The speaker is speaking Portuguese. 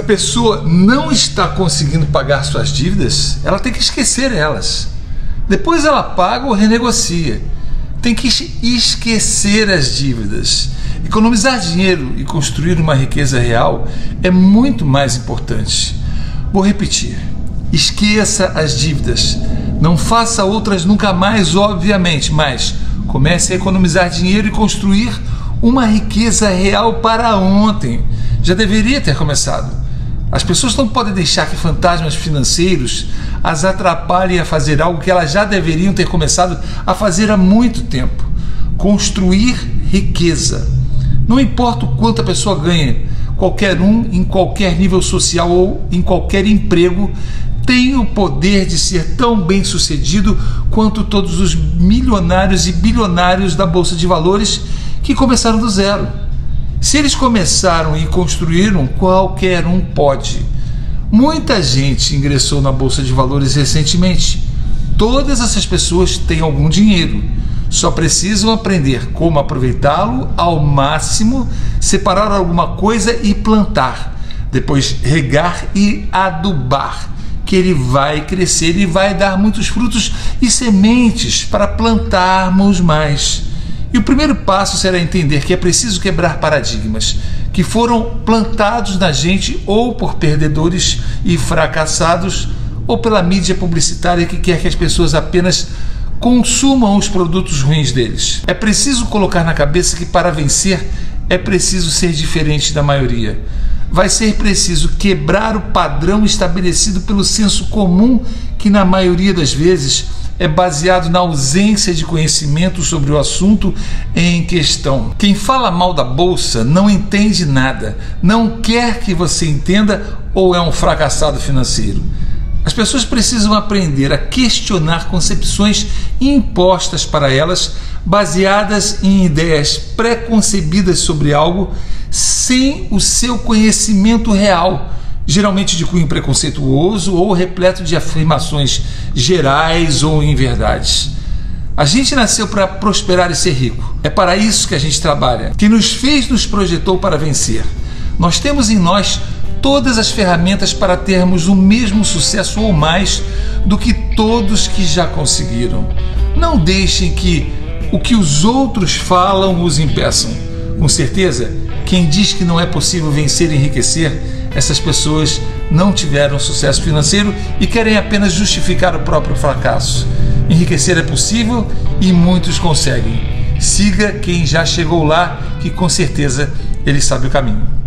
Se a pessoa não está conseguindo pagar suas dívidas, ela tem que esquecer elas. Depois ela paga ou renegocia. Tem que esquecer as dívidas. Economizar dinheiro e construir uma riqueza real é muito mais importante. Vou repetir. Esqueça as dívidas. Não faça outras nunca mais, obviamente, mas comece a economizar dinheiro e construir uma riqueza real para ontem. Já deveria ter começado. As pessoas não podem deixar que fantasmas financeiros as atrapalhem a fazer algo que elas já deveriam ter começado a fazer há muito tempo: construir riqueza. Não importa o quanto a pessoa ganha, qualquer um, em qualquer nível social ou em qualquer emprego, tem o poder de ser tão bem sucedido quanto todos os milionários e bilionários da Bolsa de Valores que começaram do zero. Se eles começaram e construíram, qualquer um pode. Muita gente ingressou na Bolsa de Valores recentemente. Todas essas pessoas têm algum dinheiro. Só precisam aprender como aproveitá-lo ao máximo, separar alguma coisa e plantar. Depois regar e adubar, que ele vai crescer e vai dar muitos frutos e sementes para plantarmos mais. E o primeiro passo será entender que é preciso quebrar paradigmas que foram plantados na gente ou por perdedores e fracassados ou pela mídia publicitária que quer que as pessoas apenas consumam os produtos ruins deles. É preciso colocar na cabeça que para vencer é preciso ser diferente da maioria. Vai ser preciso quebrar o padrão estabelecido pelo senso comum que na maioria das vezes é baseado na ausência de conhecimento sobre o assunto em questão. Quem fala mal da bolsa não entende nada, não quer que você entenda ou é um fracassado financeiro. As pessoas precisam aprender a questionar concepções impostas para elas, baseadas em ideias preconcebidas sobre algo, sem o seu conhecimento real geralmente de cunho preconceituoso ou repleto de afirmações gerais ou inverdades. A gente nasceu para prosperar e ser rico. É para isso que a gente trabalha. Quem nos fez nos projetou para vencer. Nós temos em nós todas as ferramentas para termos o mesmo sucesso ou mais do que todos que já conseguiram. Não deixem que o que os outros falam os impeçam. Com certeza, quem diz que não é possível vencer e enriquecer essas pessoas não tiveram sucesso financeiro e querem apenas justificar o próprio fracasso. Enriquecer é possível e muitos conseguem. Siga quem já chegou lá, que com certeza ele sabe o caminho.